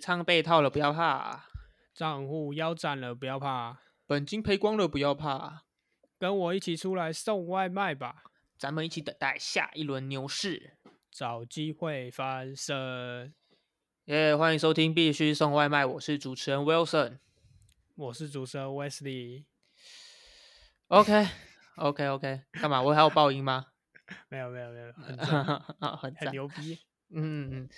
仓被套了不要怕，账户腰斩了不要怕，本金赔光了不要怕，跟我一起出来送外卖吧，咱们一起等待下一轮牛市。找机会翻身。耶、欢迎收听必须送外卖，我是主持人 Wilson。我是主持人 Wesley，OK OK OK，干嘛？我还有爆音吗？没有没有没有，很 很很。牛逼。嗯嗯，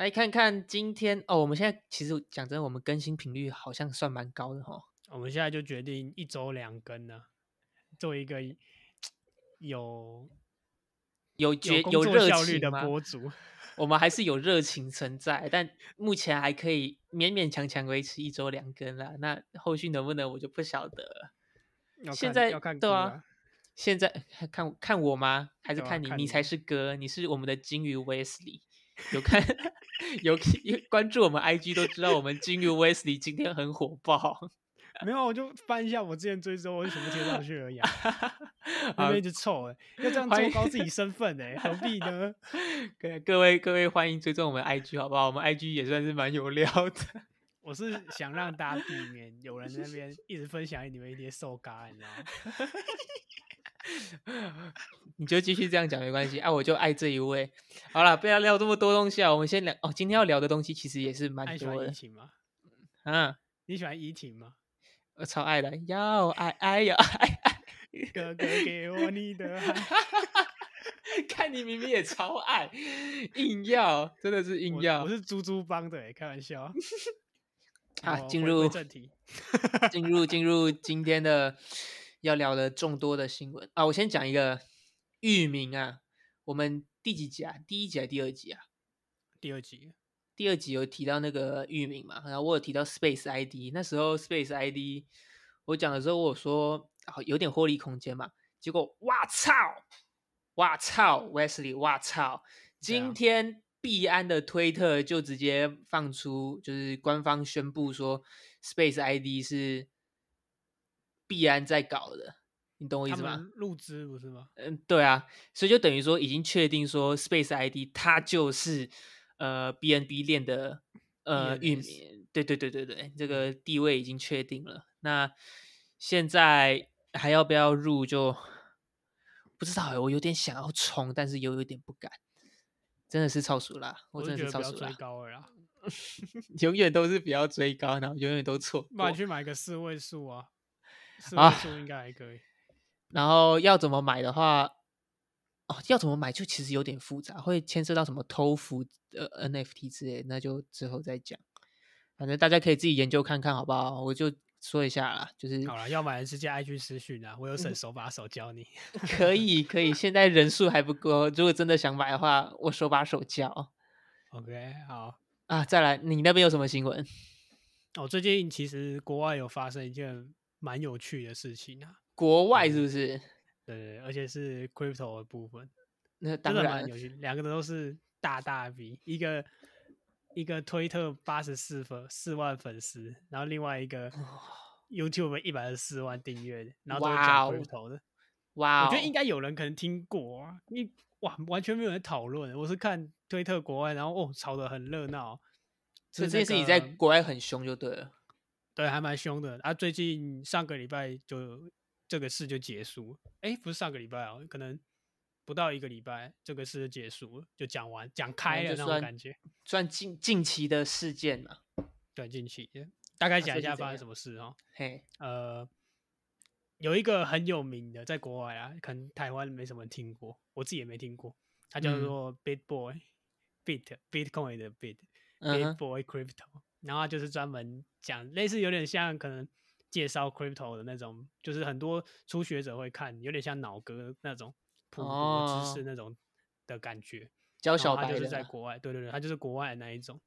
来看看今天哦，我们现在其实讲真的，我们更新频率好像算蛮高的哈。我们现在就决定一周两更呢，做一个有有有工觉有热作效率的？博主。我们还是有热情存在，但目前还可以勉勉强强维持一周两更了。那后续能不能我就不晓得现在看要看对啊歌啊，现在看看我吗？还是？看你你才是哥，你是我们的金鱼 Wesley。有看 有 有关注我们 IG 都知道，我们金鱼 Wesley 今天很火爆。没有，我就翻一下我之前追踪，我就全部贴上去而已、啊。那好边一直凑哎、要这样欢迎做高自己身份哎、何必呢？各各位各位欢迎追踪我们 IG 好不好？我们 IG 也算是蛮有料的。我是想让大家避免有人在那边一直分享你们一些瘦咖，你知道吗？你就继续这样讲没关系啊，我就爱这一位。好了，不要聊这么多东西啊，我们先聊哦。今天要聊的东西其实也是蛮那你喜欢多的怡婷吗？啊，你喜欢怡婷吗？我超爱的，要爱爱要爱爱。哥哥给我你的爱，看你明明也超爱，硬要，真的是硬要我是猪猪帮的、欸，开玩笑。啊！好回进入正题，进入进入今天的要聊的众多的新闻啊！我先讲一个域名啊，我们第几集啊？第一集还是第二集啊？第二集第二集有提到那个域名嘛，然后我有提到 Space ID，那时候 Space ID 我讲的时候，我说啊有点获利空间嘛，结果哇操，哇操，Wesley，哇操，今天币安的推特就直接放出，就是官方宣布说 Space ID 是币安在搞的，你懂我意思吗？入资不是吗？嗯，对啊，所以就等于说已经确定说 Space ID 它就是呃 BNB 链的呃域名，对对对对对，这个地位已经确定了。那现在还要不要入就不知道欸，我有点想要冲，但是又有点不敢，真的是超熟啦，我我真的是超熟啦，高了啦，永远都是不要追高，然后永远都错 那你。去买个四位数啊，四啊应该还可以。然后要怎么买的话，哦，要怎么买就其实有点复杂，会牵涉到什么偷服呃 NFT 之类，那就之后再讲。反正大家可以自己研究看看，好不好？我就说一下啦，就是好了，要买的直接 IG 私讯啊，我有省手把手教你。可以可以，现在人数还不够，如果真的想买的话，我手把手教 OK，好。啊。再来，你那边有什么新闻？哦，最近其实国外有发生一件蛮有趣的事情啊，国外是不是？对对，对而且是 crypto 的部分，那当然蛮有趣，两个都是大大 V，一个一个推特八十四粉四万粉丝，然后另外一个 YouTube 一百二十四万订阅，然后都讲哦 crypto 的，哇、哦，我觉得应该有人可能听过啊，你哇完全没有人讨论，我是看推特国外，然后哦吵得很热闹，所以这件事情在国外很凶就对了。对，还蛮凶的。啊，最近上个礼拜就这个事就结束了，哎，不是上个礼拜哦，可能不到一个礼拜，这个事就结束了，就讲完讲开了那种感觉。算近近期的事件嘛，对，近期大概讲一下发生什么事哦。嘿，呃，有一个很有名的，在国外啊，可能台湾没什么人听过，我自己也没听过，他叫嗯做 BitBoy，Bit Bitcoin 的 Bit。嗯 Big 哼，Boy Crypto，然后他就是专门讲类似有点像可能介绍 Crypto 的那种，就是很多初学者会看，有点像脑哥那种普读的知识哦那种的感觉。教然后他就是小白的啊，在国外，对对对，他就是国外的那一种。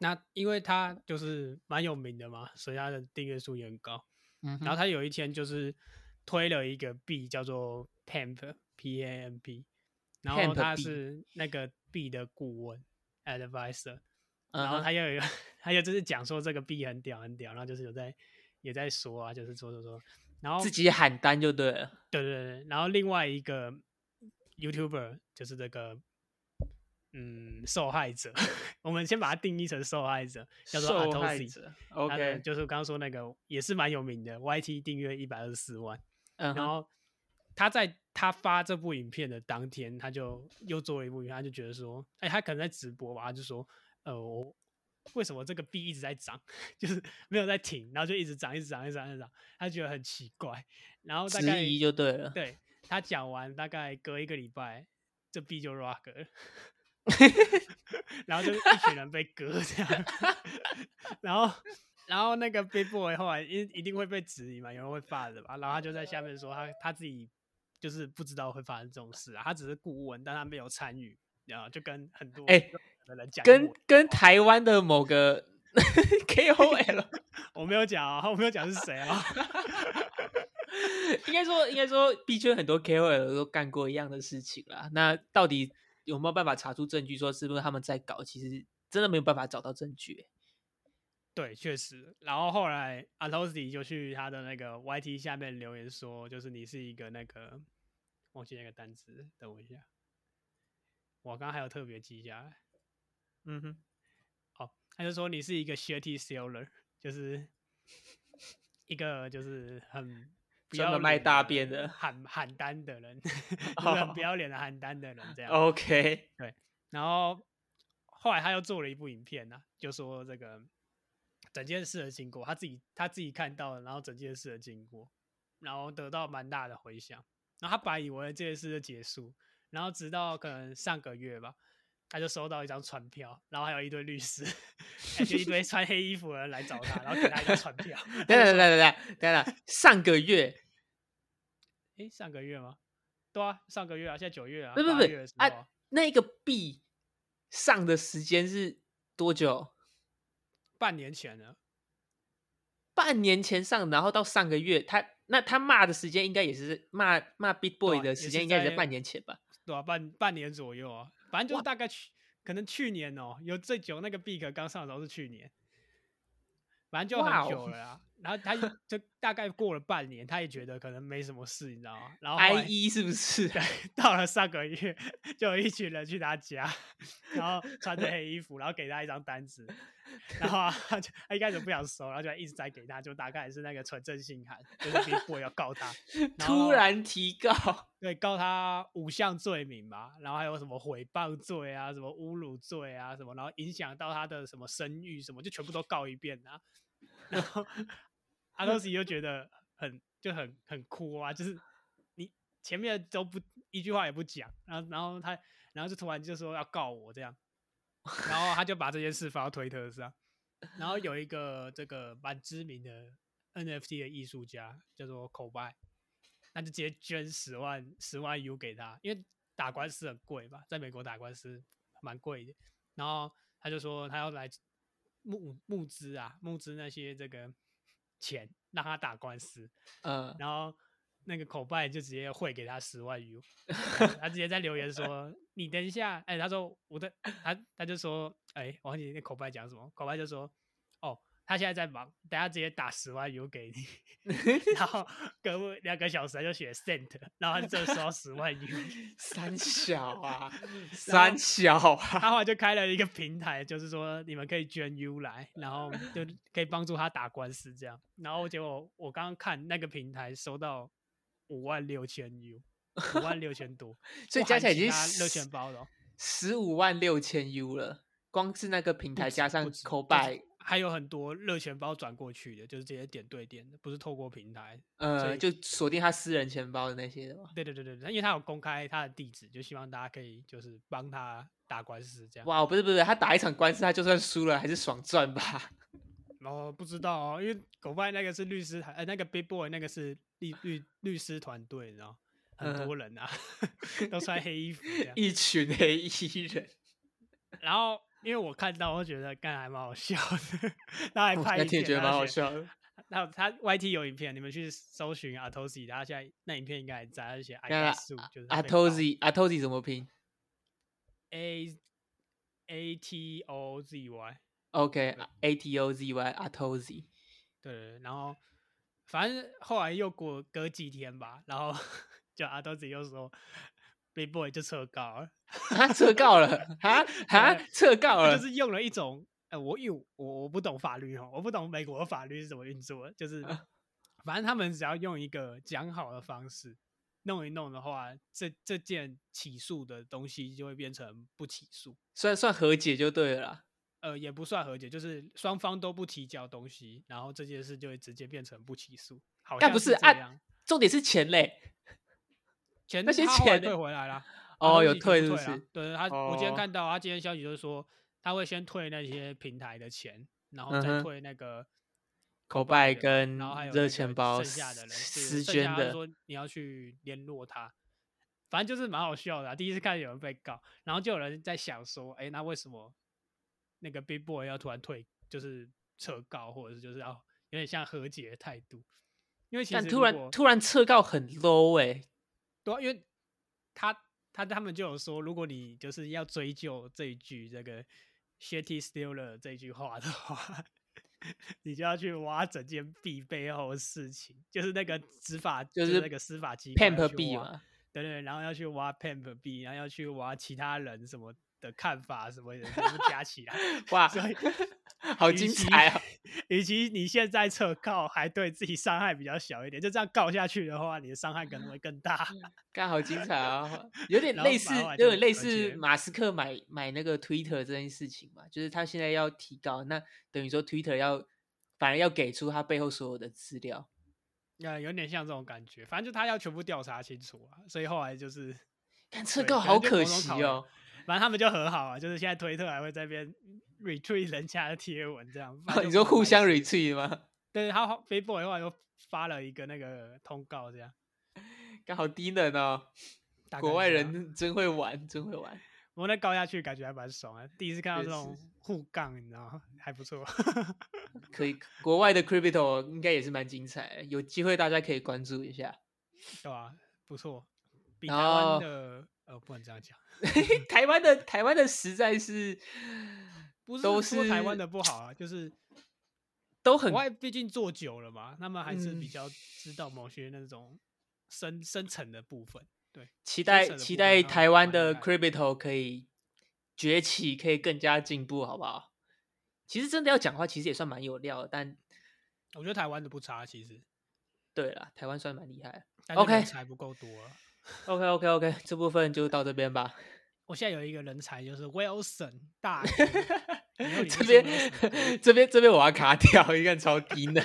那因为他就是蛮有名的嘛，所以他的订阅数也很高。嗯，然后他有一天就是推了一个币叫做 Pamp P A M P，然后他是那个币的顾问 advisor，嗯然后他又有 他又就是讲说这个币很屌很屌，然后就是有在也在说啊，就是说说说，然后自己喊单就对了。对对对，然后另外一个 YouTuber 就是这个嗯受害者，我们先把它定义成受害者，叫做受害。者，OK，就是刚刚说那个也是蛮有名的，YT 订阅一百二十四万。嗯哼，然后他在他发这部影片的当天，他就又做了一部影片，他就觉得说，哎，他可能在直播吧，他就说，呃，我为什么这个币一直在涨，就是没有在停，然后就一直涨，一直涨，一直涨，一直涨，他觉得很奇怪。然后大概质疑就对了，对他讲完，大概隔一个礼拜，这币就 rock 了。然后就一群人被割这样，然后然后那个 Big Boy 后来一一定会被质疑嘛，有人会发的吧，然后他就在下面说他他自己就是不知道会发生这种事啊，他只是顾问，但他没有参与，然后就跟很多哎的人讲跟跟台湾的某个 KOL，我没有讲啊，我没有讲是谁啊，应该说应该说，B 圈很多 KOL 都干过一样的事情啦。那到底有没有办法查出证据，说是不是他们在搞？其实真的没有办法找到证据欸。对，确实。然后后来 Atosi 就去他的那个 YT 下面留言说，就是你是一个那个忘记那个单词，等我一下。我刚刚还有特别记下来。嗯哼，哦，他就说你是一个 shitty seller，就是一个就是很不要卖大便的喊喊单的人，就是很哦不要脸的喊单的人这样。OK，对然后后来他又做了一部影片呢、就说这个整件事的经过，他自己他自己看到了，然后整件事的经过，然后得到蛮大的回响。然后他本来以为这件事就结束，然后直到可能上个月吧，他就收到一张传票，然后还有一堆律师，哎就一堆 穿黑衣服的人来找他，然后给他一张传票。等等等等等等等，上个月哎，上个月吗？对啊，上个月啊，现在九月啊，不不不啊，那个币上的时间是多久？半年前了。半年前上，然后到上个月，他那他骂的时间应该也是骂骂 Big Boy 的时间，应该也是在半年前吧？对啊，半半年左右啊，反正就是大概去，可能去年哦、有最久那个 Big 刚上的时候是去年，反正就很久了啦。然后他就就大概过了半年，他也觉得可能没什么事，你知道吗？然后后 I 来一是不是？对，到了上个月，就有一群人去他家，然后穿着黑衣服，然后给他一张单子，然后啊 他就他一开始不想收，然后就一直在给他，就大概是那个纯正信函，就是 Big Boy 要告他，然突然提告，对，告他五项罪名嘛，然后还有什么诽谤罪啊，什么侮辱罪啊，什么，然后影响到他的什么声誉什么，就全部都告一遍啊。然后阿托西就觉得很就很很哭啊，就是你前面都不一句话也不讲，然后然后他然后就突然就说要告我这样，然后他就把这件事发到推特上，然后有一个这个蛮知名的 NFT 的艺术家叫做口白。那就直接捐十万十万 U 给他，因为打官司很贵嘛，在美国打官司蛮贵的。然后他就说他要来募募资啊，募资那些这个钱让他打官司。嗯，然后那个口拜就直接汇给他十万 U，他直接在留言说：“你等一下。”哎，他说我的，他他就说：“哎，忘记那口拜讲什么。”口拜就说：“哦，他现在在忙，等下直接打十万 U 给你。”然后隔两个小时他就写 sent，然后他就收到十万 U。三小啊，三小啊，他后来就开了一个平台，就是说你们可以捐 U 来，然后就可以帮助他打官司这样。然后结果我刚刚看那个平台收到五万六千 U，五万六千多，所以加起来已经含其他热十钱包了哦。十五万六千 U 了，光是那个平台加上不止就是口拜，还有很多热钱包转过去的，就是直接点对点的，不是透过平台。所呃，就锁定他私人钱包的那些的嘛。对对对对，对因为他有公开他的地址，就希望大家可以就是帮他打官司这样。哇，不是不是，他打一场官司，他就算输了还是爽赚吧？然 后不知道哦，因为狗拜那个是律师团，呃，那个 Big Boy 那个是律律律师团队，你知道，很嗯多人啊，都穿黑衣服。一群黑衣人，然后因为我看到，我觉得干还蛮好笑的，他还我 拍影片，觉得蛮。好笑的。然后他 YT 有影片，你们去搜寻 Atosi，他现在那影片应该还在，他就写 I 看 got sued，就是他阿被告 Tozy 阿 Tozy 怎么拼 A A T O Z Y。？OK，A T O Z Y 阿 Tozy，对，然后反正后来又过隔几天吧，然后 就阿多子又说，Big Boy 就撤告了，他，撤告了哈哈，撤告了，就是用了一种，呃，我因为我我不懂法律哦，我不懂美国的法律是怎么运作的，就是反正他们只要用一个讲好的方式弄一弄的话，这这件起诉的东西就会变成不起诉，算算和解就对了啦。呃，也不算和解，就是双方都不提交东西，然后这件事就会直接变成不起诉，好像但不是按。重点是钱嘞，钱那些钱退回来了。哦，有退是不是？对他，我今天哦看到他今天消息就是说，他会先退那些平台的钱，然后再退那个口袋的袋跟然后还有那个热钱包剩下的人私捐的说你要去联络他，反正就是蛮好笑的啊、第一次看有人被告，然后就有人在想说，哎，那为什么那个 Big Boy 要突然退，就是撤告，或者是就是要有点像和解的态度？因为其但突然突然撤告很 low 哎、对啊、因为他他他们就有说，如果你就是要追究这一句这个 “shitty stealer” 这句话的话，你就要去挖整件币背后的事情，就是那个执法，就就是那个司法机关 pamp 去挖币嘛，对对，然后要去挖 pamp B，，然后要去挖其他人什么的看法什么的，全部加起来，哇。所以，好精彩啊！与其你现在撤告，还对自己伤害比较小一点，就这样告下去的话，你的伤害可能会更大。刚好精彩啊，有点类似有点类似马斯克买买那个 Twitter 这件事情嘛，就是他现在要提高，那等于说 Twitter 要反而要给出他背后所有的资料。那，有点像这种感觉，反正就他要全部调查清楚啊，所以后来就是，但撤对告好可惜哦，反正他们就和好啊，就是现在推特还会在那边 retweet 人家的贴文这样。你说互相 retweet 吗？对，他后 Facebook 的话又发了一个那个通告，这样。刚好低能哦，国外人真会玩，真会玩。我那高下去感觉还蛮爽啊，第一次看到这种实互杠，你知道吗？还不错。可以，国外的 crypto 应该也是蛮精彩的，有机会大家可以关注一下。对吧？不错，比然台湾后的呃不能这样讲，台湾的台湾的实在是不是都说台湾的不好啊，就是都很国外毕竟做久了嘛，他们还是比嗯较知道某些那种深深层的部分。对，期待期待台湾的 crypto 可以崛起，可以更加进步，好不好？其实真的要讲话，其实也算蛮有料的，但我觉得台湾的不差，其实，对了，台湾算蛮厉害。OK 人才不够多啊。OK OK OK，这部分就到这边吧。我现在有一个人才，就是 Wilson 大 哥以后你这就是边这边这边我要卡掉，一个超低能。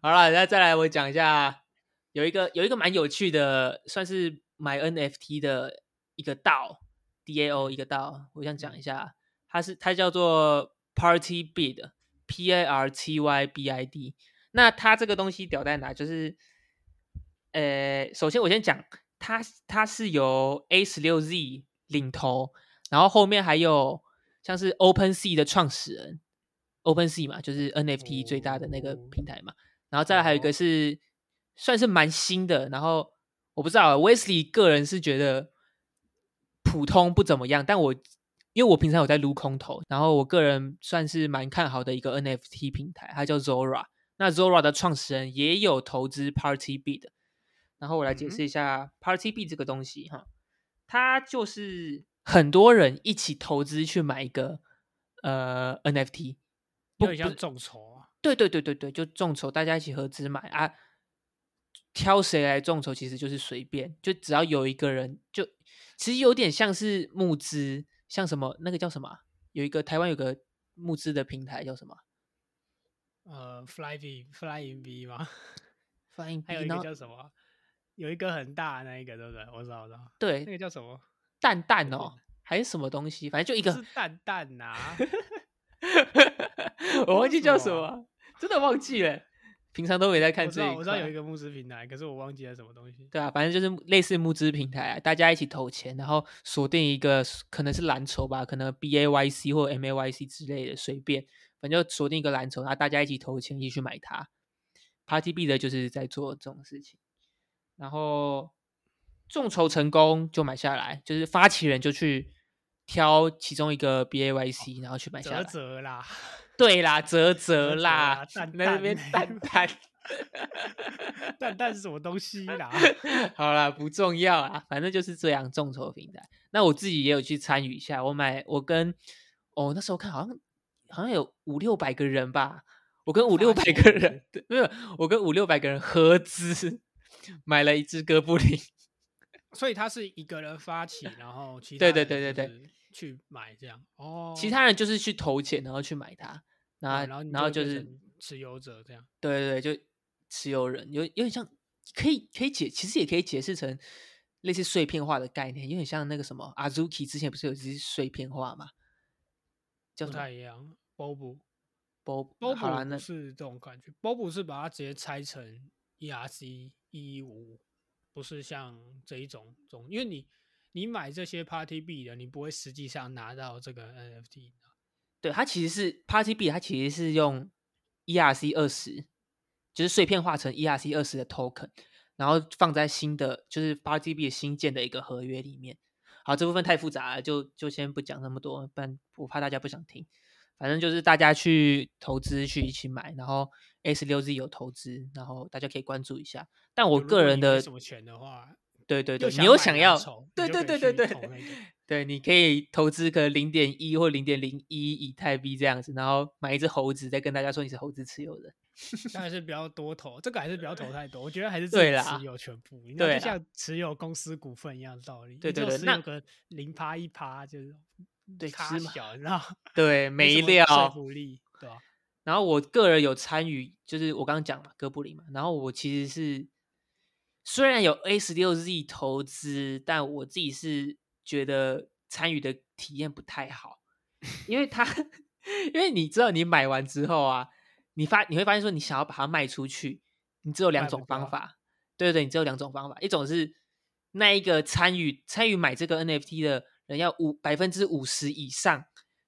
好了，那再来我讲一下，有一个有一个蛮有趣的，算是买 NFT 的一个道 DAO 一个道，我想讲一下，它是它叫做 Party Bid P A R T Y B I D。那它这个东西屌在哪？就是，呃，首先我先讲，它它是由 A 十六 Z 领头，然后后面还有像是 OpenSea 的创始人，OpenSea 嘛，就是 NFT 最大的那个哦平台嘛。然后再来还有一哦个是算是蛮新的，然后我不知道 Wesley 个人是觉得普通不怎么样，但我因为我平常有在撸空投，然后我个人算是蛮看好的一个 NFT 平台，它叫 Zora。那 Zora 的创始人也有投资 Party Bid，然后我来解嗯释一下 Party Bid 这个东西哈，它就是很多人一起投资去买一个呃 NFT，不有点像众筹啊。对对对对对，就众筹，大家一起合资买啊。挑谁来众筹其实就是随便，就只要有一个人，就其实有点像是募资，像什么那个叫什么啊？有一个台湾有个募资的平台叫什么呃，Fly V Flying V 吗？？Flying 还有 B，一个叫什么？有一个很大的那一个，对不对？我知道，我知道。那对个叫什么？蛋蛋哦，还是什么东西，反正就一个是蛋蛋呐、我忘记叫什什么啊，真的忘记了。平常都没在看这一，我知道有一个募资平台，可是我忘记了什么东西。对啊，反正就是类似募资平台啊，大家一起投钱，然后锁定一个可能是蓝筹吧，可能 B A Y C 或 M A Y C 之类的，随便，反正就锁定一个蓝筹，然后大家一起投钱一起去买它。Party B 的就是在做这种事情，然后众筹成功就买下来，就是发起人就去挑其中一个 B A Y C，然后去买下泽来。泽啦，对啦，泽泽泽啦那边 蛋蛋蛋，蛋蛋是什么东西啦？好啦，不重要啊，反正就是这样众筹平台。那我自己也有去参与一下，我买我跟哦那时候看好像好像有五六百个人吧，我跟五六百个人没有，我跟五六百个人合资买了一只哥布林。所以他是一个人发起，然后其他对对对对对去买这样哦，其他人就是去投钱，然后去买它，然后然后然后就是持有者这样。对对对，就持有人有有点像，可以可以解，其实也可以解释成类似碎片化的概念，有点像那个什么 Azuki 之前不是有一只碎片化嘛？叫不太一样，Bob Bob Bob 是这种感觉，Bob 是把它直接拆成 ERC 一五，不是像这一种种，因为你你买这些 Party 币的，你不会实际上拿到这个 NFT 的。对它其实是 Party B，它其实是用 ERC 二十，就是碎片化成 ERC 二十的 token，然后放在新的就是 Party B 新建的一个合约里面。好，这部分太复杂了，就就先不讲那么多，不然我怕大家不想听。反正就是大家去投资去一起买，然后 S 六 Z 有投资，然后大家可以关注一下。但我个人的什么钱的话，对对对，又你又想要筹，对对对对对那个对，你可以投资个零点一或零点零一以太币这样子，然后买一只猴子，再跟大家说你是猴子持有人。但还是不要多投，这个还是不要投太多。我觉得还是持有全部，你知道对啦就像持有公司股份一样的道理。对对对那零趴一趴，就是对差芝麻小，你知道？对，没料。说服力，对吧？然后我个人有参与，就是我刚刚讲嘛，哥布林嘛。然后我其实是虽然有 A 十六 Z 投资，但我自己是觉得参与的体验不太好，因为它，因为你知道，你买完之后啊，你发你会发现说，你想要把它卖出去，你只有两种方法。对对对，你只有两种方法，一种是那一个参与参与买这个 NFT 的人要五百分之五十以上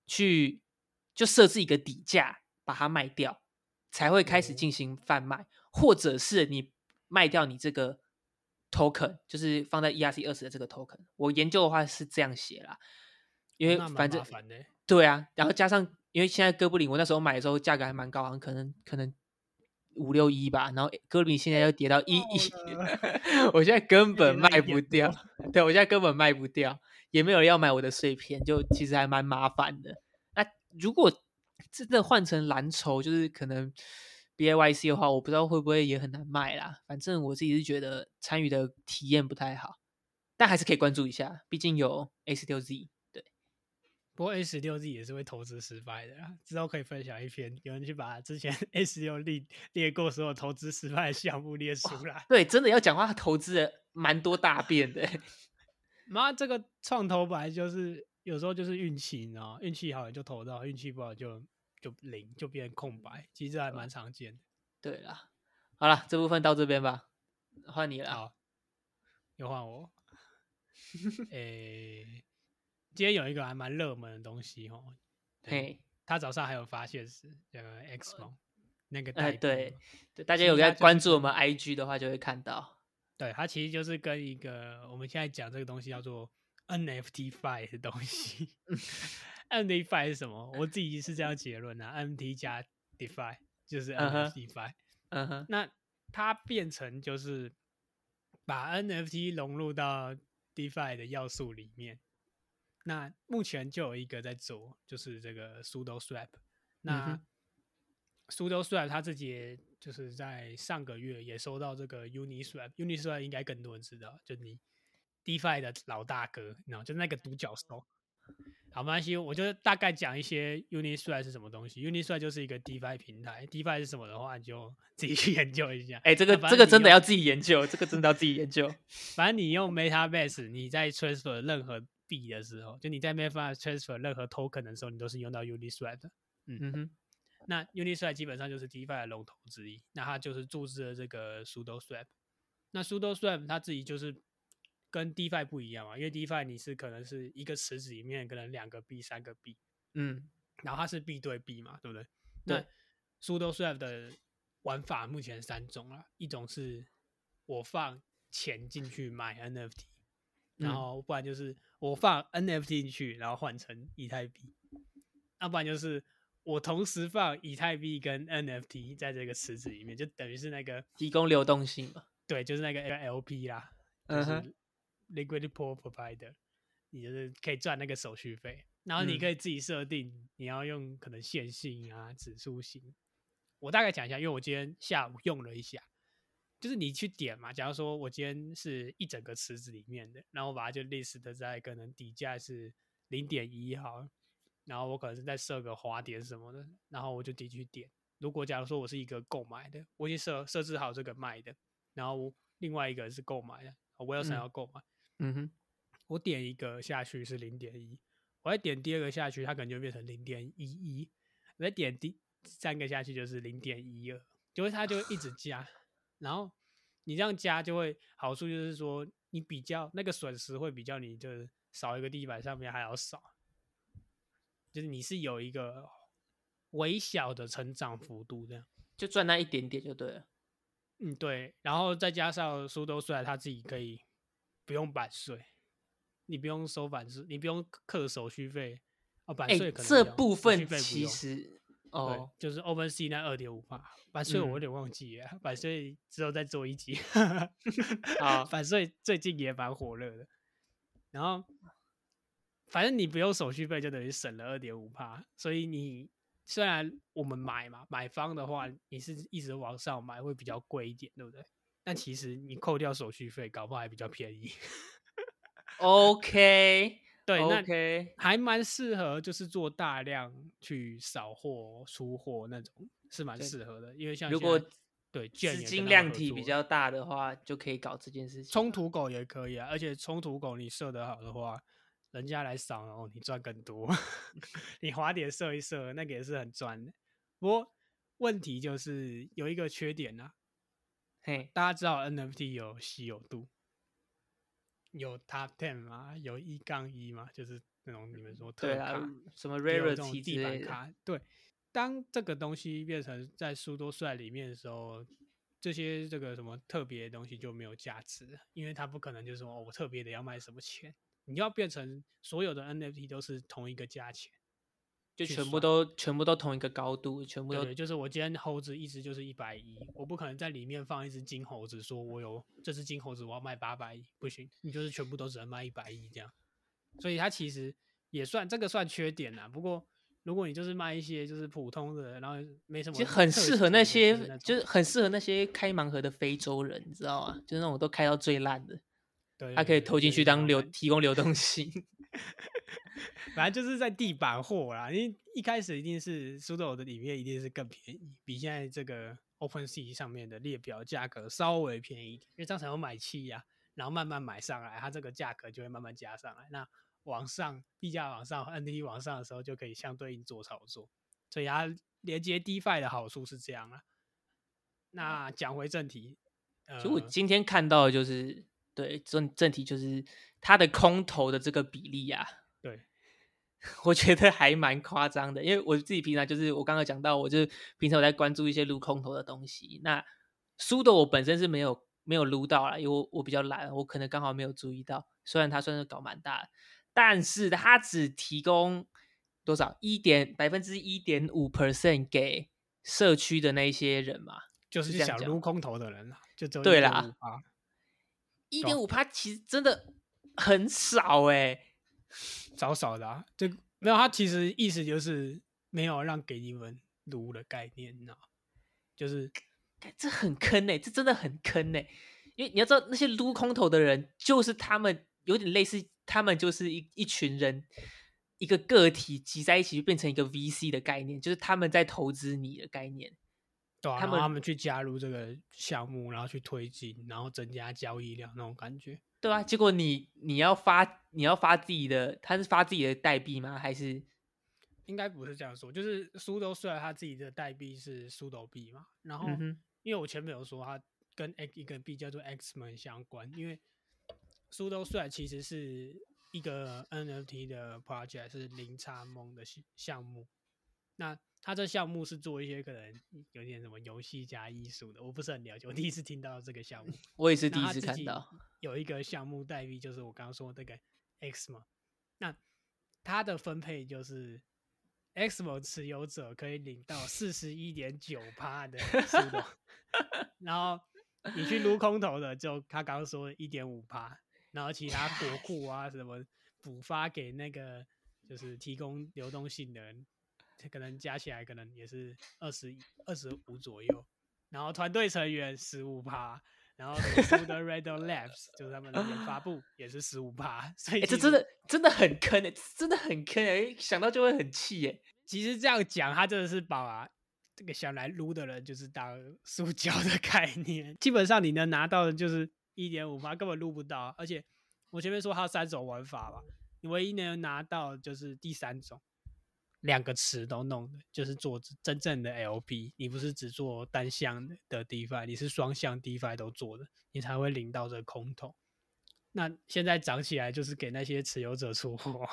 去就设置一个底价把它卖掉，才会开始哦进行贩卖，或者是你卖掉你这个 token，就是放在 ERC 二十的这个 token。我研究的话是这样写啦，因为反正对啊，然后加上因为现在哥布林我那时候买的时候价格还蛮高，好像可能可能五六一吧，然后哥布林现在又跌到一一，我现在根本卖不掉，对我现在根本卖不掉，也没有人要买我的碎片，就其实还蛮麻烦的。那如果真的换成蓝筹，就是可能 B A Y C 的话，我不知道会不会也很难卖啦。反正我自己是觉得参与的体验不太好，但还是可以关注一下，毕竟有 S 六 Z。对，不过 A 十六 Z 也是会投资失败的啊，之后可以分享一篇，有人去把之前 A 十六列列过所有投资失败的项目列出来。对，真的要讲话，他投资了蛮多大便的。妈，这个创投本来就是有时候就是运气，你知道吗？运气好就投到，运气不好就就零，就变空白。其实还蛮常见的。对啦，好了，这部分到这边吧，换你了。好，又换我。诶、今天有一个还蛮热门的东西哦，对嘿，他早上还有发现是这个 X 盟那个哎，代币对，对，大家有在关注我们 IG 的话，就会看到。对，它其实就是跟一个我们现在讲这个东西叫做 NFT Fi 的东西。NFT Fi 是什么？我自己是这样结论啊，NFT 加 DeFi 就是嗯哼 NFT Fi。嗯哼，那它变成就是把 NFT 融入到 DeFi 的要素里面。那目前就有一个在做，就是这个 Sudo Swap。那嗯哼 Sudo Swap 它自己也就是在上个月也收到这个 Uniswap，Uniswap 应该更多人知道，就你 DeFi 的老大哥，你知道，就那个独角兽。好，没关系，我就大概讲一些 Uniswap 是什么东西。Uniswap 就是一个 DeFi 平台，DeFi 是什么的话，你就 自己去研究一下。哎，这个这个真的要自己研究，这个真的要自己研究。反正你用 MetaMask，你在 transfer 任何币的时候，就你在 MetaMask transfer 任何 token 的时候，你都是用到 Uniswap 的。嗯哼，那 Uniswap 基本上就是 DeFi 的龙头之一，那它就是注资了这个 Sudo Swap。那 Sudo Swap 它自己就是跟 DeFi 不一样嘛，因为 DeFi 你是可能是一个池子里面可能两个币、三个币，嗯然后它是币对币嘛，对不对？对那 Sudo Swap 的玩法目前三种啦，一种是我放钱进去买 NFT，然嗯后不然就是我放 NFT 进去，然后换成以太币，要不然就是我同时放以太币跟 NFT 在这个池子里面，就等于是那个提供流动性嘛。对，就是那个 LP 啦，就嗯哼是 Liquidity Pool Provider，你就是可以赚那个手续费，然后你嗯可以自己设定你要用可能线性啊、指数型。我大概讲一下，因为我今天下午用了一下，就是你去点嘛，假如说我今天是一整个池子里面的，然后我把它就 list 的在可能底价是零点一好了，然后我可能是再设个滑点什么的，然后我就进去点。如果假如说我是一个购买的，我已经设设置好这个卖的，然后另外一个是购买的，我要想嗯要购买，嗯哼，我点一个下去是零点一，我再点第二个下去，它可能就变成零点一一，我再点第三个下去就是零点一二，就会它就会一直加，然后你这样加就会好处就是说你比较那个损失会比较你就是少一个地板上面还要少，就是你是有一个微小的成长幅度这样。就赚那一点点就对了。嗯，对，然后再加上苏都出来他自己可以不用版税，你不用收版税，你不用课手续费哦，版哎、税可能这部分其实哦，，就是 OpenSea 那二点五帕版税，我有嗯点忘记了，版 税之后再做一集。啊 版税最近也蛮火热的，然后反正你不用手续费，就等于省了二点五帕，所以你虽然我们买嘛，买方的话你是一直往上买会比较贵一点，对不对？但其实你扣掉手续费，搞不好还比较便宜。OK，对，那 OK，还蛮适合，就是做大量去扫货、出货那种，是蛮适合的。因为像如果对券资金量体比较大的话，就可以搞这件事情。冲突狗也可以啊，而且冲突狗你设得好的话，人家来扫然后，你赚更多。你滑点射一射，那个也是很赚的。不过问题就是有一个缺点啊，嘿，大家知道 NFT 有稀有度，有 Top Ten 嘛，有一杠一嘛，就是那种你们说特卡，，什么也有这种地板卡。对，当这个东西变成在苏多帅里面的时候，这些这个什么特别的东西就没有价值了，因为他不可能就是说、哦、我特别的要卖什么钱，你要变成所有的 NFT 都是同一个价钱。就全部都全部都同一个高度，全部都对，就是我今天猴子一直就是一百一，我不可能在里面放一只金猴子，说我有这只金猴子我要卖八百一，不行，你就是全部都只能卖一百一这样。所以它其实也算这个算缺点啦。不过如果你就是卖一些就是普通的，然后没什么其实很适合那些，那就是很适合那些开盲盒的非洲人，你知道吗？就是那种都开到最烂的，对它可以对投进去当流提供流动性。反正就是在地板货啦，因为一开始一定是苏豆的里面一定是更便宜，比现在这个 OpenSea 上面的列表价格稍微便宜一点，因为这样才有买气呀、然后慢慢买上来，它这个价格就会慢慢加上来。那往上币价往上，NFT 往上的时候就可以相对应做操作，所以它连接 DeFi 的好处是这样啦。那讲回正题，呃，就我今天看到的就是，对正正题就是它的空投的这个比例啊，对我觉得还蛮夸张的，因为我自己平常就是我刚刚讲到，我就是平常我在关注一些撸空投的东西。那输的我本身是没有没有撸到啦，因为我我比较懒，我可能刚好没有注意到。虽然他算是搞蛮大的，但是他只提供多少一点百分之一点五 percent 给社区的那一些人嘛，就是想撸空投的人啦，就对啦1.5%一点五趴其实真的很少哎、少少的啊，这没有，他其实意思就是没有让给你们撸的概念，你知道吗？就是这很坑哎、这真的很坑哎、因为你要知道，那些撸空头的人，就是他们有点类似，他们就是一一群人，一个个体集在一起，就变成一个 VC 的概念，就是他们在投资你的概念。对、啊，他们他们去加入这个项目，然后去推进，然后增加交易量那种感觉。对啊，结果你你要发你要发自己的，他是发自己的代币吗？还是应该不是这样说，就是苏斗虽然他自己的代币是苏斗币嘛，然后因为我前面有说他跟 X 一个币叫做 X 门相关，因为苏斗虽然其实是一个 NFT 的 project 是零差梦的项项目，那它这项目是做一些可能有点什么游戏加艺术的，我不是很了解，我第一次听到这个项目。我也是第一次看到。有一个项目代币，就是我刚刚说的这个 X 嘛，那它的分配就是 Xmo 持有者可以领到四十一点九趴的速度，然后你去撸空投的，就他刚刚说一点五趴，然后其他国库啊什么补发给那个就是提供流动性的人，可能加起来可能也是二十二十五左右，然后团队成员十五趴。然后 s u d e Red Labs 就是他们的研发部也是十五趴，所以这真的真的很坑诶，真的很坑诶，想到就会很气耶。其实这样讲，他真的是把这个想来撸的人就是当塑胶的概念。基本上你能拿到的就是一点五趴，根本撸不到。而且我前面说它有三种玩法吧，你唯一能拿到就是第三种。两个词都弄的，就是做真正的 LP。你不是只做单向的 DeFi，你是双向 DeFi 都做的，你才会领到这空头。那现在涨起来，就是给那些持有者出货，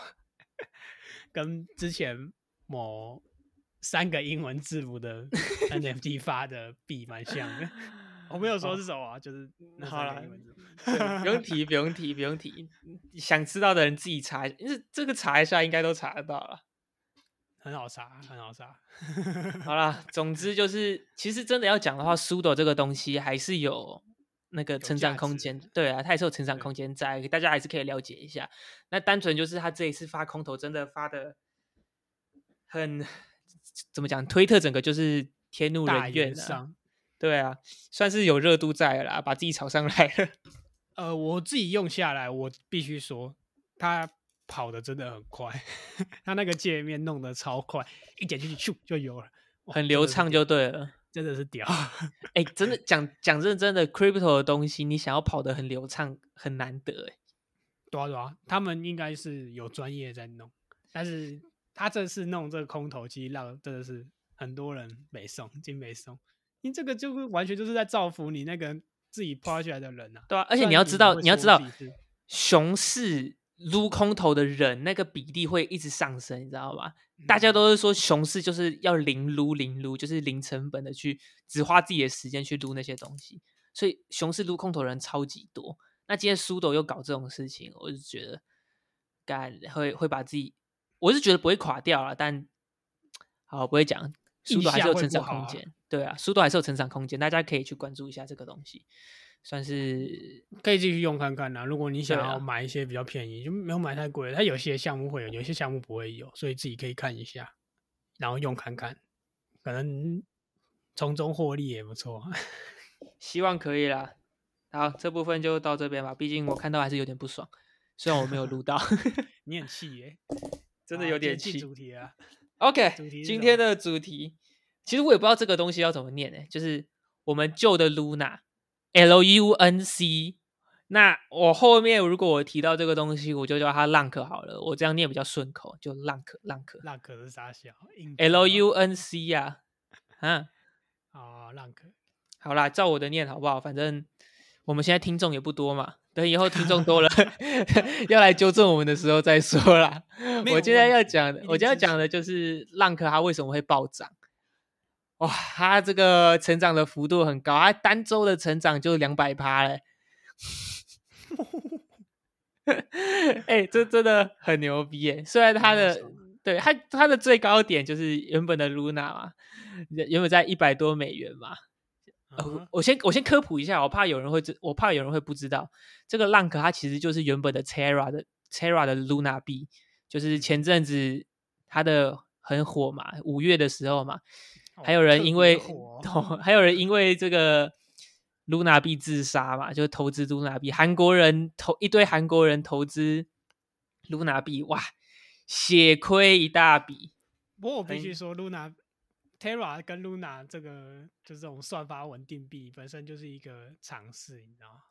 跟之前某三个英文字母的 NFT 发的币蛮像的。我没有说是什么，就是好了，不用提，不用提，不用提。想知道的人自己查，因为这个查一下应该都查得到了。很好杀，很好杀。好啦，总之就是，其实真的要讲的话，Sudo 这个东西还是有那个成长空间。对啊，它也是有成长空间在，大家还是可以了解一下。那单纯就是他这一次发空头，真的发的很怎么讲？推特整个就是天怒人怨啊。对啊，算是有热度在了，把自己炒上来了。呃，我自己用下来，我必须说，它。跑的真的很快，他那个界面弄得超快，一点进去咻就有了，很流畅就对了，真的是屌。哎，真的 讲讲认真的，crypto 的东西，你想要跑得很流畅很难得哎。对啊对啊，他们应该是有专业在弄，但是他这次弄这个空投，其实让真的是很多人没送，金没送，因为这个就完全就是在造福你那个自己抛出来的人啊。对啊，而且你要知道，你要知道，熊市。撸空头的人那个比例会一直上升，你知道吗？大家都是说熊市就是要零撸零撸，就是零成本的去只花自己的时间去撸那些东西，所以熊市撸空头人超级多。那今天苏斗又搞这种事情，我就觉得干会会把自己，我是觉得不会垮掉了，但好不会讲，苏斗还是有成长空间。对啊，苏斗还是有成长空间，大家可以去关注一下这个东西。算是可以继续用看看呐。如果你想要买一些比较便宜，就没有买太贵。它有些项目会有，有些项目不会有，所以自己可以看一下，然后用看看，可能从中获利也不错。希望可以啦。好，这部分就到这边吧。毕竟我看到还是有点不爽，虽然我没有录到。你很气耶，真的有点气。主题啊，OK，今天的主题，其实我也不知道这个东西要怎么念呢，就是我们旧的 Luna。L U N C，那我后面如果我提到这个东西，我就叫它 Lunk 好了，我这样念比较顺口，就浪克浪克。浪克是啥小？L U N C 呀，嗯，啊，浪克。好啦，照我的念好不好？反正我们现在听众也不多嘛，等以后听众多了，要来纠正我们的时候再说啦。我今天要讲的，我今天要讲的就是 Lunk 它为什么会暴涨。哇，他这个成长的幅度很高，他单周的成长就两百趴嘞！哎，这真的很牛逼耶！虽然他的对他他的最高点就是原本的 Luna 嘛，原本在一百多美元嘛。我先我先科普一下，我怕有人会知，我怕有人会不知道，这个浪可它其实就是原本的 Terra 的 Terra 的 Luna 币，就是前阵子它的很火嘛，五月的时候嘛。还有人因为，还有人因为这个 Luna 币自杀嘛，就投资 Luna 币，韩国人投一堆韩国人投资 Luna 币，哇，血亏一大笔。不过我必须说，Luna Terra 跟 Luna 这个就是这种算法稳定币本身就是一个尝试，你知道吗？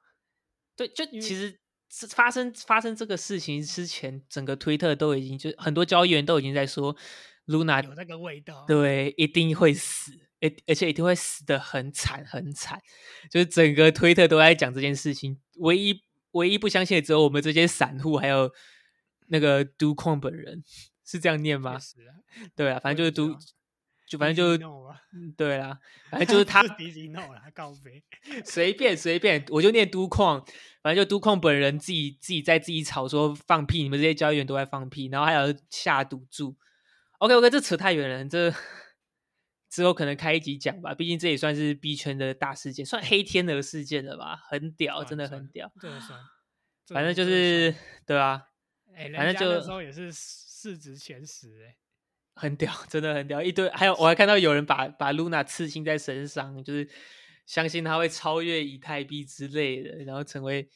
对，就其实是发生发生这个事情之前，整个推特都已经就很多交易员都已经在说。Luna 有那个味道，对，一定会死，而而且一定会死的很惨很惨，就是整个推特都在讲这件事情。唯一唯一不相信的只有我们这些散户，还有那个都矿本人，是这样念吗？对啊，反正就是都，就反正就对啦，反正就是 他随便随便，我就念都矿，反正就都矿本人自己自己在自己吵说放屁，你们这些交易员都在放屁，然后还有下赌注。OK OK，这扯太远了，这之后可能开一集讲吧。毕竟这也算是币圈的大事件，算黑天鹅事件了吧？很屌，真的很屌。这算，反正就是对啊，哎，反正就那时候也是市值前十，哎，很屌，真的很屌。一堆，还有我还看到有人把把 Luna 刺青在身上，就是相信他会超越以太币之类的，然后成为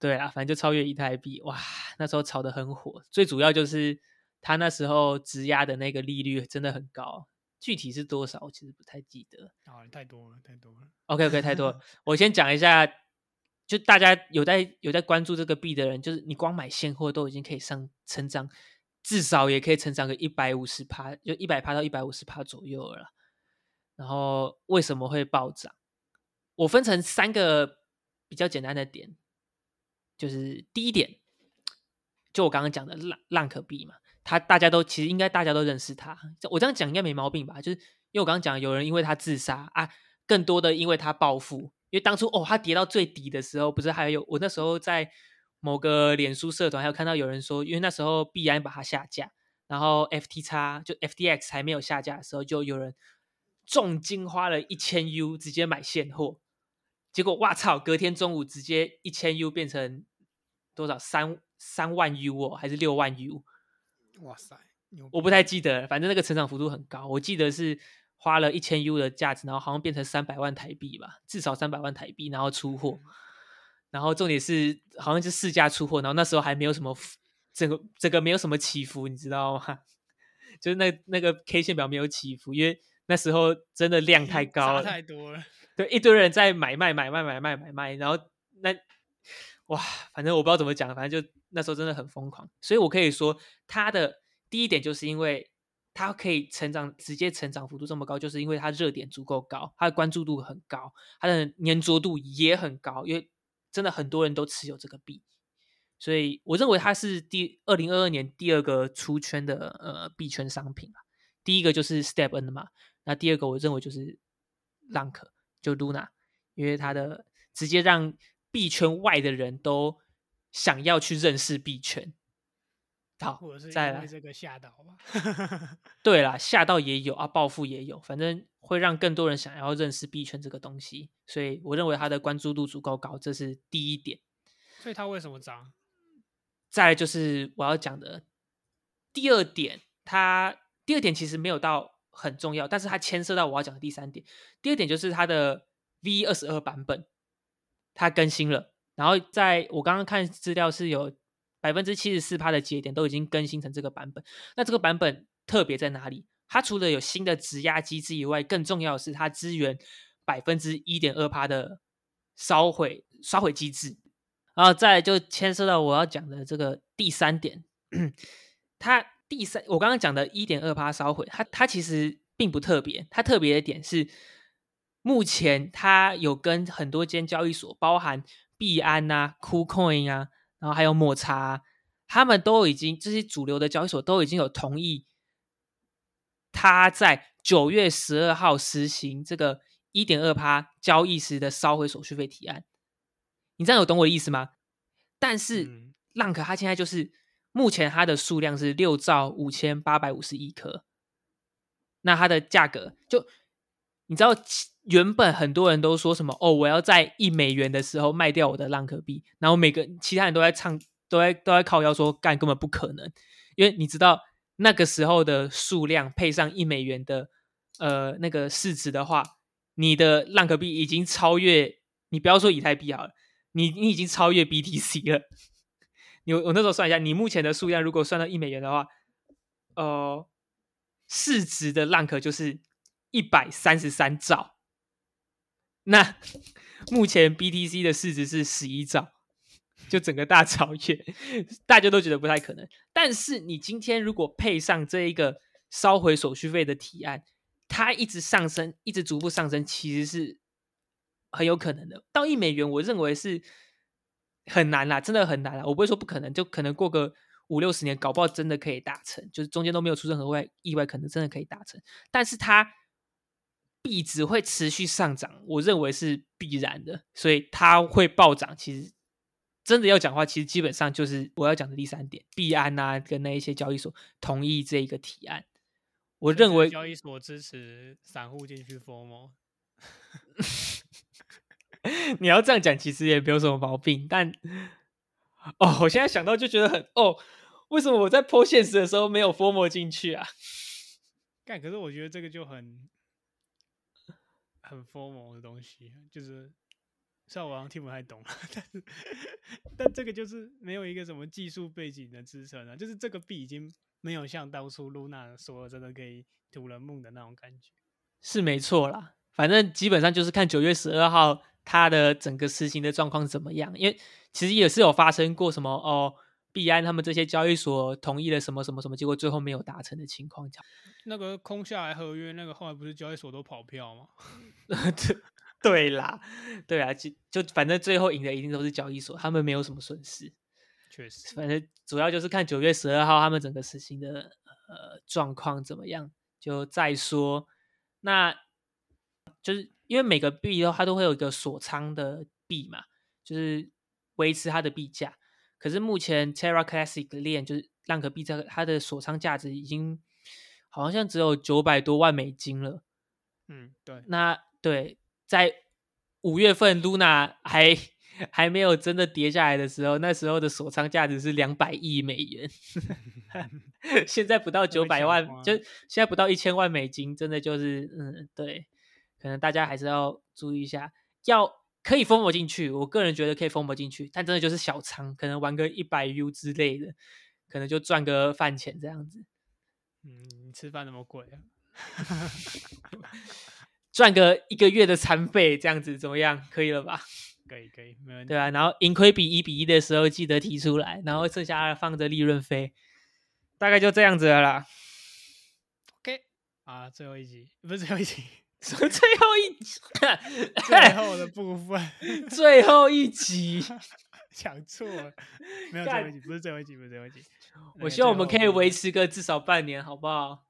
对啊，反正就超越以太币。哇，那时候炒的很火，最主要就是。他那时候质押的那个利率真的很高，具体是多少我其实不太记得。啊，太多了，太多了。OK OK，太多了。我先讲一下，就大家有在有在关注这个币的人，就是你光买现货都已经可以上成长，至少也可以成长个一百五十趴，就一百趴到一百五十趴左右了。然后为什么会暴涨？我分成三个比较简单的点，就是第一点，就我刚刚讲的浪浪可币嘛。他大家都其实应该大家都认识他，我这样讲应该没毛病吧？就是因为我刚刚讲有人因为他自杀啊，更多的因为他暴富，因为当初哦他跌到最底的时候，不是还有我那时候在某个脸书社团还有看到有人说，因为那时候币安把它下架，然后 FTX 就 FTX 还没有下架的时候，就有人重金花了一千 U 直接买现货，结果哇操，隔天中午直接一千 U 变成多少三三万 U 哦，还是六万 U？哇塞，我不太记得，反正那个成长幅度很高。我记得是花了一千 U 的价值，然后好像变成三百万台币吧，至少三百万台币，然后出货。然后重点是好像是试驾出货，然后那时候还没有什么整个整个没有什么起伏，你知道吗？就是那那个 K 线表没有起伏，因为那时候真的量太 高了，太多了。对，一堆人在买卖买卖买卖买卖，然后那哇，反正我不知道怎么讲，反正就。那时候真的很疯狂，所以我可以说，它的第一点就是因为它可以成长，直接成长幅度这么高，就是因为它热点足够高，它的关注度很高，它的粘着度也很高，因为真的很多人都持有这个币，所以我认为它是第二零二二年第二个出圈的呃币圈商品第一个就是 Step N 嘛，那第二个我认为就是 Lunk 就 Luna，因为它的直接让币圈外的人都。想要去认识币圈，好，再来这个吓到吧。对啦，吓到也有啊，暴富也有，反正会让更多人想要认识币圈这个东西，所以我认为它的关注度足够高，这是第一点。所以它为什么涨？再就是我要讲的第二点，它第二点其实没有到很重要，但是它牵涉到我要讲的第三点。第二点就是它的 V 二十二版本，它更新了。然后在我刚刚看资料是有百分之七十四趴的节点都已经更新成这个版本。那这个版本特别在哪里？它除了有新的质押机制以外，更重要的是它支援百分之一点二趴的烧毁烧毁机制。然后再就牵涉到我要讲的这个第三点，它第三我刚刚讲的一点二趴烧毁，它它其实并不特别。它特别的点是，目前它有跟很多间交易所，包含币安呐、KuCoin 啊，然后还有抹茶，他们都已经这些主流的交易所都已经有同意，他在九月十二号实行这个一点二趴交易时的烧毁手续费提案。你这样有懂我的意思吗？但是浪可它现在就是目前它的数量是六兆五千八百五十亿颗，那它的价格就你知道。原本很多人都说什么哦，我要在一美元的时候卖掉我的浪客币，然后每个其他人都在唱，都在都在靠腰说干根本不可能，因为你知道那个时候的数量配上一美元的呃那个市值的话，你的浪客币已经超越你不要说以太币好了，你你已经超越 BTC 了。你我那时候算一下，你目前的数量如果算到一美元的话，呃，市值的浪客就是一百三十三兆。那目前 BTC 的市值是十一兆，就整个大超越，大家都觉得不太可能。但是你今天如果配上这一个烧毁手续费的提案，它一直上升，一直逐步上升，其实是很有可能的。到一美元，我认为是很难啦，真的很难啦。我不会说不可能，就可能过个五六十年，搞不好真的可以达成，就是中间都没有出任何外意外，可能真的可以达成。但是它。币值会持续上涨，我认为是必然的，所以它会暴涨，其实真的要讲话，其实基本上就是我要讲的第三点，币安啊跟那一些交易所同意这一个提案。我认为交易所支持散户进去 formal。你要这样讲，其实也没有什么毛病。但哦，我现在想到就觉得很哦，为什么我在剖现实的时候没有 formal 进去啊？干，可是我觉得这个就很很 formal 的东西，就是虽然我好像听不太懂，但是但这个就是没有一个什么技术背景的支撑啊，就是这个币已经没有像当初 Luna 说真的可以土人梦的那种感觉，是没错啦。反正基本上就是看九月十二号它的整个实行的状况怎么样，因为其实也是有发生过什么哦，币安他们这些交易所同意了什么什么什么，结果最后没有达成的情况。那个空下来合约，那个后来不是交易所都跑票吗？对对啦，对啊，就就反正最后赢的一定都是交易所，他们没有什么损失。确实，反正主要就是看九月十二号他们整个实行的呃状况怎么样，就再说。那就是因为每个币的话，它都会有一个锁仓的币嘛，就是维持它的币价。可是目前 Terra Classic 链就是浪可币，这它的锁仓价值已经好像只有九百多万美金了。嗯，对。那对，在五月份 Luna 还还没有真的跌下来的时候，那时候的锁仓价值是两百亿美元。现在不到 九百万，就现在不到一千万美金，真的就是嗯，对。可能大家还是要注意一下，要可以封魔进去。我个人觉得可以封魔进去，但真的就是小仓，可能玩个一百 U 之类的，可能就赚个饭钱这样子。嗯，你吃饭那么贵啊？赚个一个月的餐费这样子怎么样？可以了吧？可以，可以，没问题。对啊，然后盈亏比一比一的时候记得提出来，然后剩下放着利润飞，大概就这样子了啦。OK，啊，最后一集不是最后一集。最后一集？最后的部分，最后一集 讲错了，没有最后一集，不是最后一集，不是最后一集。我希望我们可以维持个至少半年，好不好？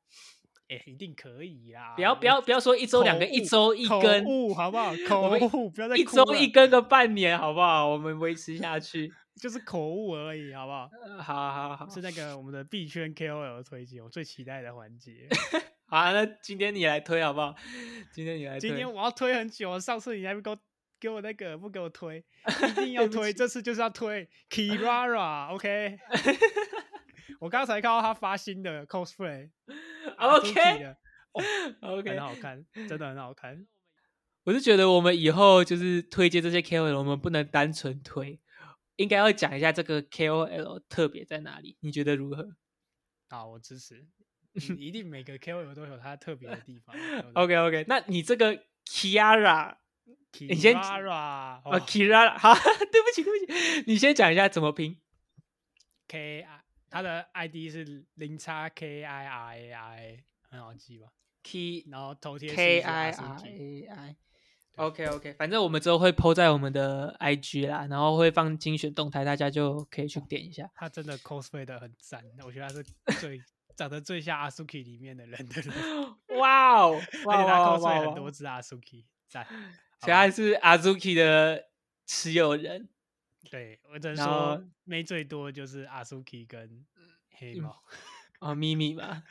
哎，一定可以啦！不要不要不要说一周两个，一周一根，好不好？口误，不要再一周一根个半年，好不好？我们维持下去，就是口误而已，好不好？好好好，是那个我们的币圈 KOL 推荐，我最期待的环节。好，那今天你来推好不好？今天你来推，今天我要推很久。上次你还不给我给我那个不给我推，一定要推，这次就是要推 Kirara，OK？我刚才看到他发新的 cosplay，OK 的，OK，很好看，真的很好看。我是觉得我们以后就是推荐这些 KOL，我们不能单纯推，应该要讲一下这个 KOL 特别在哪里。你觉得如何？好，我支持。一定每个 KOL 都有它特别的地方。OK OK，那你这个 Kiara，你先 Kiara 啊，Kiara，好，对不起对不起，你先讲一下怎么拼。K I，它的 ID 是零叉 K I R A I，很好记吧？K，然后头贴 K I R A I。OK OK，反正我们之后会 PO 在我们的 IG 啦，然后会放精选动态，大家就可以去点一下。他真的 cosplay 的很赞，我觉得他是最。长得最像阿苏 k 里面的人的人，哇哦！而且他 cos 很多只阿苏 k 在，所以他是阿苏 k 的持有人。对我只能说，没最多就是阿苏 k 跟黑猫哦，咪咪吧。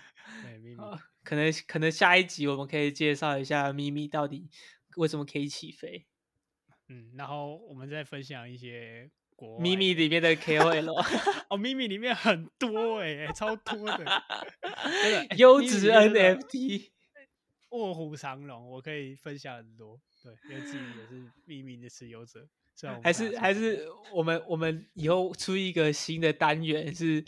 对，咪咪。可能可能下一集我们可以介绍一下咪咪到底为什么可以起飞。嗯，然后我们再分享一些。咪咪里面的 KOL 哦，秘密里面很多哎，超多的，真的 优质 NFT，卧虎藏龙，我可以分享很多。对，因为自己也是秘密的持有者，还是还是我们我们以后出一个新的单元是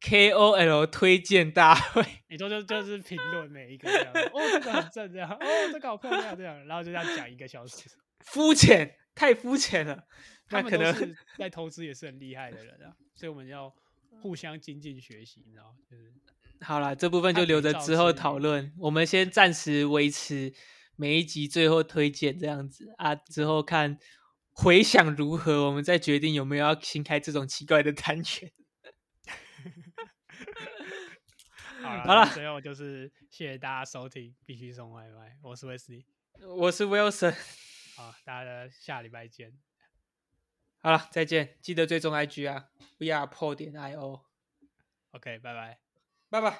KOL 推荐大会，你说就就是评论每一个这样，哦这个很正这样，哦这个好漂亮这样，然后就这样讲一个小时，肤浅，太肤浅了。他们都是 在投资也是很厉害的人啊，所以我们要互相精进学习，你知道就是好了，这部分就留着之后讨论。我们先暂时维持每一集最后推荐这样子啊，之后看回想如何，我们再决定有没有要新开这种奇怪的单元。好了，最后就是谢谢大家收听，必须送外卖。我是 Wesley，我是 Wilson，好，大家下礼拜见。好了，再见，记得追踪 IG 啊，We are Pro 点 IO，OK，拜拜。拜拜。